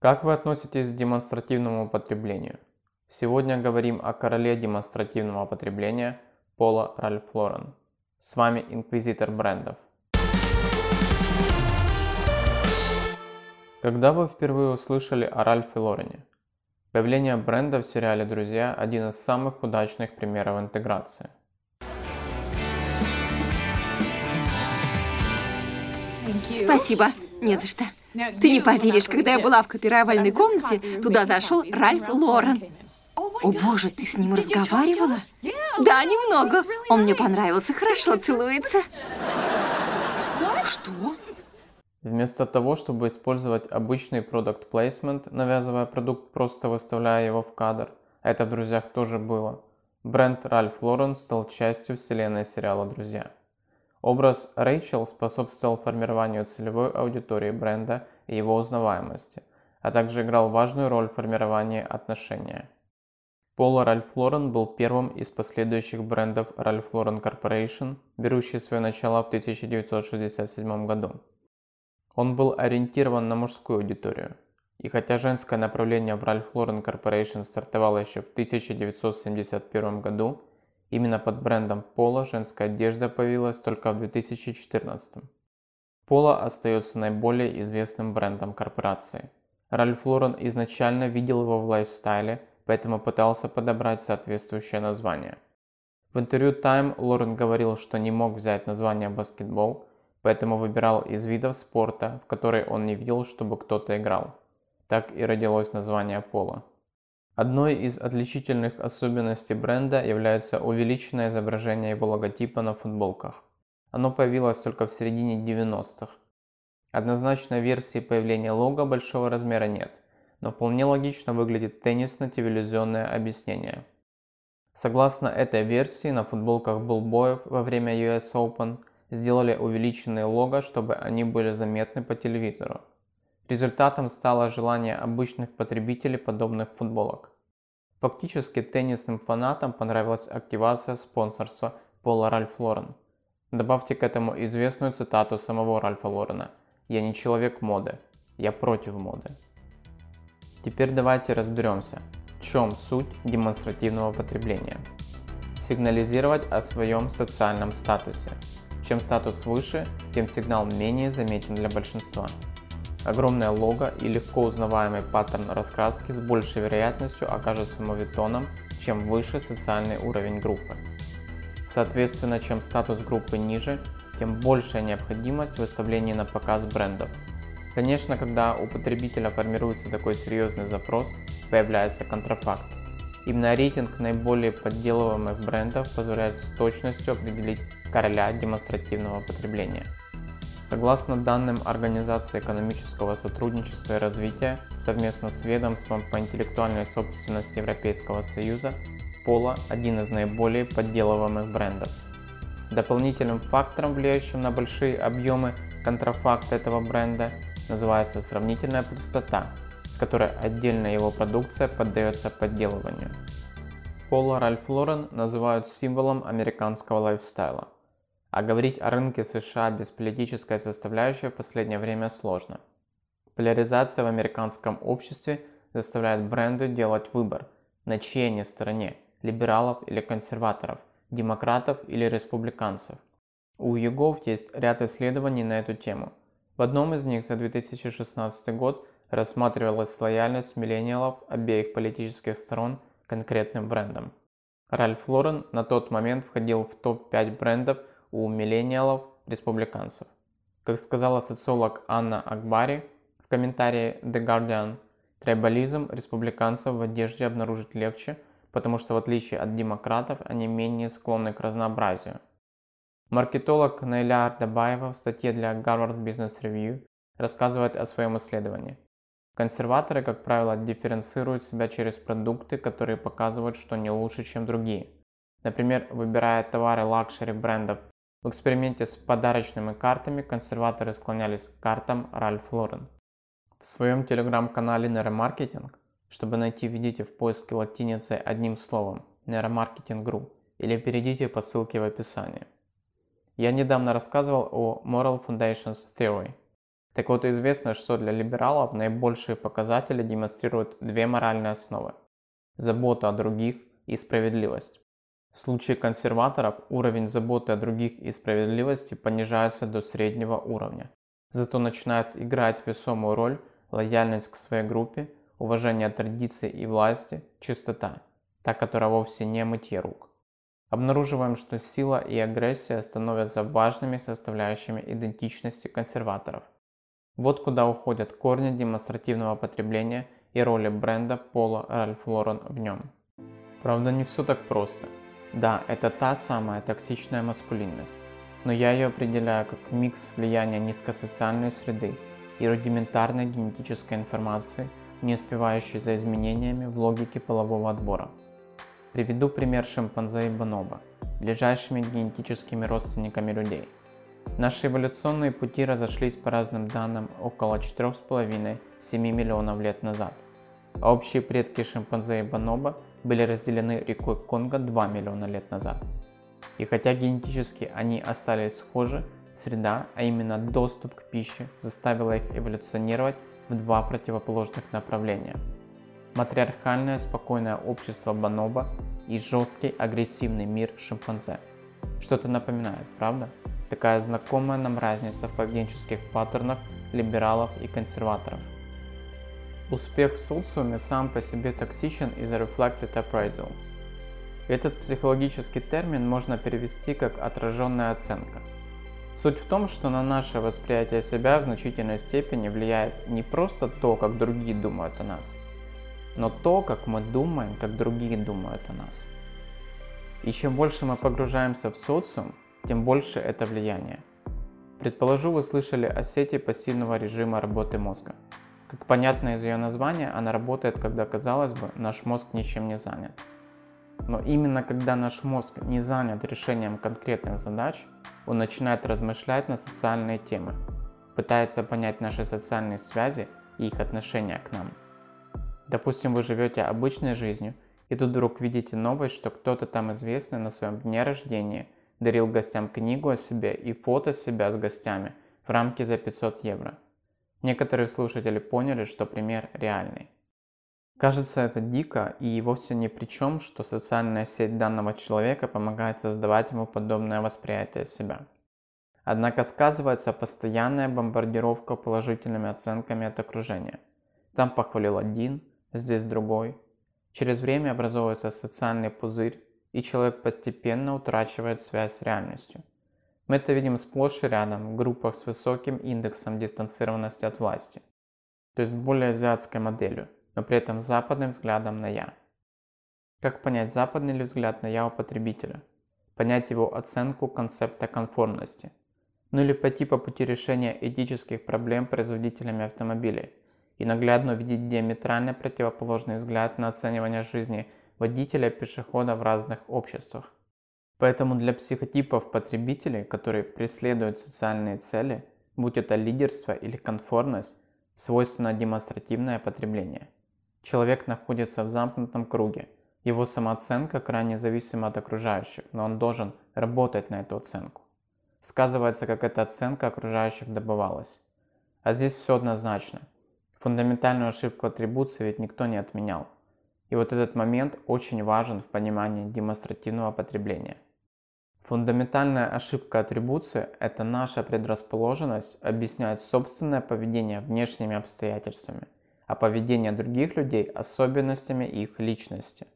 Как вы относитесь к демонстративному потреблению? Сегодня говорим о короле демонстративного потребления Пола Ральф Лорен. С вами инквизитор брендов. Когда вы впервые услышали о Ральфе Лорене? Появление бренда в сериале «Друзья» – один из самых удачных примеров интеграции. Спасибо, не за что. Ты не поверишь, когда я была в копировальной комнате, туда зашел Ральф Лорен. О боже, ты с ним разговаривала? Да, немного. Он мне понравился, хорошо целуется. Что? Вместо того, чтобы использовать обычный продукт placement, навязывая продукт, просто выставляя его в кадр, это в «Друзьях» тоже было, бренд Ральф Лорен стал частью вселенной сериала «Друзья». Образ Рэйчел способствовал формированию целевой аудитории бренда и его узнаваемости, а также играл важную роль в формировании отношения. Пола Ральф Лорен был первым из последующих брендов Ральф Лорен Corporation, берущий свое начало в 1967 году. Он был ориентирован на мужскую аудиторию. И хотя женское направление в Ralph Lauren Corporation стартовало еще в 1971 году, Именно под брендом Пола женская одежда появилась только в 2014. Пола остается наиболее известным брендом корпорации. Ральф Лорен изначально видел его в лайфстайле, поэтому пытался подобрать соответствующее название. В интервью Time Лорен говорил, что не мог взять название баскетбол, поэтому выбирал из видов спорта, в который он не видел, чтобы кто-то играл. Так и родилось название пола. Одной из отличительных особенностей бренда является увеличенное изображение его логотипа на футболках. Оно появилось только в середине 90-х. Однозначной версии появления лого большого размера нет, но вполне логично выглядит теннисно-телевизионное объяснение. Согласно этой версии, на футболках булбоев во время US Open сделали увеличенные лого, чтобы они были заметны по телевизору. Результатом стало желание обычных потребителей подобных футболок. Фактически теннисным фанатам понравилась активация спонсорства Пола Ральф Лорен. Добавьте к этому известную цитату самого Ральфа Лорена «Я не человек моды, я против моды». Теперь давайте разберемся, в чем суть демонстративного потребления. Сигнализировать о своем социальном статусе. Чем статус выше, тем сигнал менее заметен для большинства. Огромное лого и легко узнаваемый паттерн раскраски с большей вероятностью окажется мовитоном, чем выше социальный уровень группы. Соответственно, чем статус группы ниже, тем большая необходимость выставления на показ брендов. Конечно, когда у потребителя формируется такой серьезный запрос, появляется контрафакт. Именно рейтинг наиболее подделываемых брендов позволяет с точностью определить короля демонстративного потребления. Согласно данным Организации экономического сотрудничества и развития, совместно с ведомством по интеллектуальной собственности Европейского Союза, Пола – один из наиболее подделываемых брендов. Дополнительным фактором, влияющим на большие объемы контрафакта этого бренда, называется сравнительная простота, с которой отдельная его продукция поддается подделыванию. Пола Ральф Лорен называют символом американского лайфстайла – а говорить о рынке США без политической составляющей в последнее время сложно. Поляризация в американском обществе заставляет бренды делать выбор, на чьей они стороне – либералов или консерваторов, демократов или республиканцев. У Югов есть ряд исследований на эту тему. В одном из них за 2016 год рассматривалась лояльность миллениалов обеих политических сторон конкретным брендам. Ральф Лорен на тот момент входил в топ-5 брендов – у миллениалов республиканцев. Как сказала социолог Анна Акбари в комментарии The Guardian, трайбализм республиканцев в одежде обнаружить легче, потому что в отличие от демократов они менее склонны к разнообразию. Маркетолог Найля Ардабаева в статье для Harvard Business Review рассказывает о своем исследовании. Консерваторы, как правило, дифференцируют себя через продукты, которые показывают, что не лучше, чем другие. Например, выбирая товары luxury брендов в эксперименте с подарочными картами консерваторы склонялись к картам Ralph Lauren. В своем телеграм-канале Нейромаркетинг, чтобы найти, введите в поиске латиницей одним словом Neuromarketing.ru или перейдите по ссылке в описании. Я недавно рассказывал о Moral Foundations Theory. Так вот, известно, что для либералов наибольшие показатели демонстрируют две моральные основы – забота о других и справедливость. В случае консерваторов уровень заботы о других и справедливости понижается до среднего уровня. Зато начинает играть весомую роль лояльность к своей группе, уважение традиций и власти, чистота, та, которая вовсе не мытье рук. Обнаруживаем, что сила и агрессия становятся важными составляющими идентичности консерваторов. Вот куда уходят корни демонстративного потребления и роли бренда Пола Ральф Лорен в нем. Правда, не все так просто – да, это та самая токсичная маскулинность, но я ее определяю как микс влияния низкосоциальной среды и рудиментарной генетической информации, не успевающей за изменениями в логике полового отбора. Приведу пример шимпанзе и бонобо, ближайшими генетическими родственниками людей. Наши эволюционные пути разошлись по разным данным около 4,5-7 миллионов лет назад, а общие предки шимпанзе и бонобо – были разделены рекой Конго 2 миллиона лет назад. И хотя генетически они остались схожи, среда, а именно доступ к пище, заставила их эволюционировать в два противоположных направления. Матриархальное спокойное общество бонобо и жесткий агрессивный мир шимпанзе. Что-то напоминает, правда? Такая знакомая нам разница в поведенческих паттернах либералов и консерваторов – Успех в социуме сам по себе токсичен из-за reflected appraisal. Этот психологический термин можно перевести как отраженная оценка. Суть в том, что на наше восприятие себя в значительной степени влияет не просто то, как другие думают о нас, но то, как мы думаем, как другие думают о нас. И чем больше мы погружаемся в социум, тем больше это влияние. Предположу, вы слышали о сети пассивного режима работы мозга – как понятно из ее названия, она работает, когда, казалось бы, наш мозг ничем не занят. Но именно когда наш мозг не занят решением конкретных задач, он начинает размышлять на социальные темы, пытается понять наши социальные связи и их отношения к нам. Допустим, вы живете обычной жизнью, и тут вдруг видите новость, что кто-то там известный на своем дне рождения дарил гостям книгу о себе и фото себя с гостями в рамке за 500 евро – Некоторые слушатели поняли, что пример реальный. Кажется это дико и вовсе ни при чем, что социальная сеть данного человека помогает создавать ему подобное восприятие себя. Однако сказывается постоянная бомбардировка положительными оценками от окружения. Там похвалил один, здесь другой. Через время образовывается социальный пузырь, и человек постепенно утрачивает связь с реальностью. Мы это видим сплошь и рядом в группах с высоким индексом дистанцированности от власти, то есть более азиатской моделью, но при этом западным взглядом на «я». Как понять западный ли взгляд на «я» у потребителя? Понять его оценку концепта конформности. Ну или пойти по пути решения этических проблем производителями автомобилей и наглядно увидеть диаметрально противоположный взгляд на оценивание жизни водителя пешехода в разных обществах. Поэтому для психотипов потребителей, которые преследуют социальные цели, будь это лидерство или конформность, свойственно демонстративное потребление. Человек находится в замкнутом круге. Его самооценка крайне зависима от окружающих, но он должен работать на эту оценку. Сказывается, как эта оценка окружающих добывалась. А здесь все однозначно. Фундаментальную ошибку атрибуции ведь никто не отменял. И вот этот момент очень важен в понимании демонстративного потребления. Фундаментальная ошибка атрибуции – это наша предрасположенность объяснять собственное поведение внешними обстоятельствами, а поведение других людей – особенностями их личности.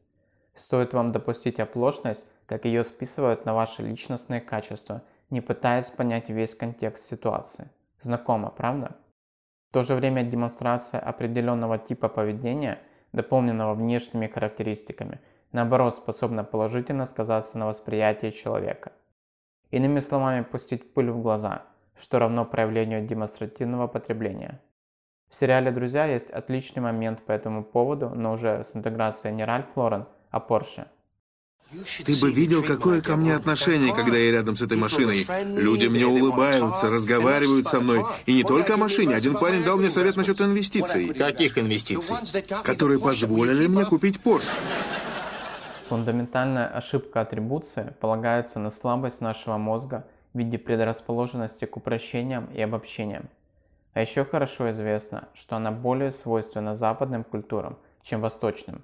Стоит вам допустить оплошность, как ее списывают на ваши личностные качества, не пытаясь понять весь контекст ситуации. Знакомо, правда? В то же время демонстрация определенного типа поведения, дополненного внешними характеристиками – наоборот, способна положительно сказаться на восприятии человека. Иными словами, пустить пыль в глаза, что равно проявлению демонстративного потребления. В сериале «Друзья» есть отличный момент по этому поводу, но уже с интеграцией не Ральф Лорен, а Порше. Ты бы видел, какое ко мне отношение, когда я рядом с этой машиной. Люди мне улыбаются, разговаривают со мной. И не только о машине. Один парень дал мне совет насчет инвестиций. Каких инвестиций? Которые позволили мне купить Porsche. Фундаментальная ошибка атрибуции полагается на слабость нашего мозга в виде предрасположенности к упрощениям и обобщениям. А еще хорошо известно, что она более свойственна западным культурам, чем восточным,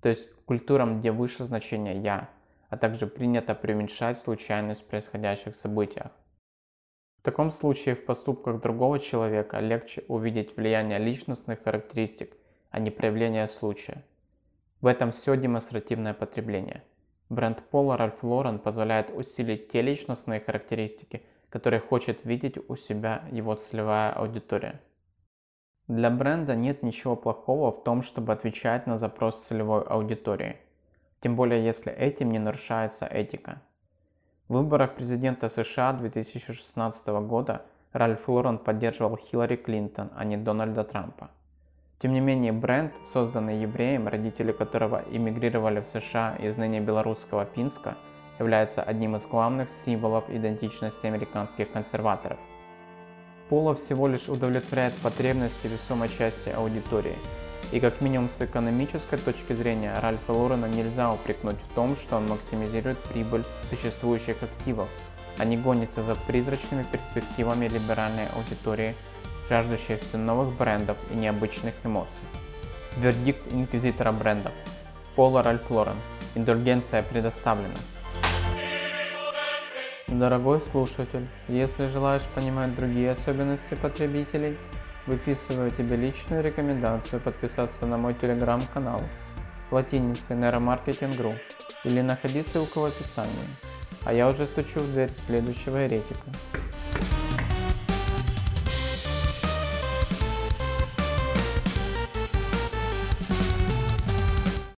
то есть культурам, где выше значение «я», а также принято преуменьшать случайность в происходящих событиях. В таком случае в поступках другого человека легче увидеть влияние личностных характеристик, а не проявление случая. В этом все демонстративное потребление. Бренд Пола Ральф Лорен позволяет усилить те личностные характеристики, которые хочет видеть у себя его целевая аудитория. Для бренда нет ничего плохого в том, чтобы отвечать на запрос целевой аудитории, тем более если этим не нарушается этика. В выборах президента США 2016 года Ральф Лорен поддерживал Хиллари Клинтон, а не Дональда Трампа. Тем не менее, бренд, созданный евреем, родители которого эмигрировали в США из ныне белорусского Пинска, является одним из главных символов идентичности американских консерваторов. Поло всего лишь удовлетворяет потребности весомой части аудитории. И как минимум с экономической точки зрения Ральфа Лорена нельзя упрекнуть в том, что он максимизирует прибыль существующих активов, а не гонится за призрачными перспективами либеральной аудитории жаждущие все новых брендов и необычных эмоций. Вердикт инквизитора брендов. Пола Ральф Лорен. Индульгенция предоставлена. Дорогой слушатель, если желаешь понимать другие особенности потребителей, выписываю тебе личную рекомендацию подписаться на мой телеграм-канал латиницей Нейромаркетинг.ру или находи ссылку в описании. А я уже стучу в дверь следующего еретика.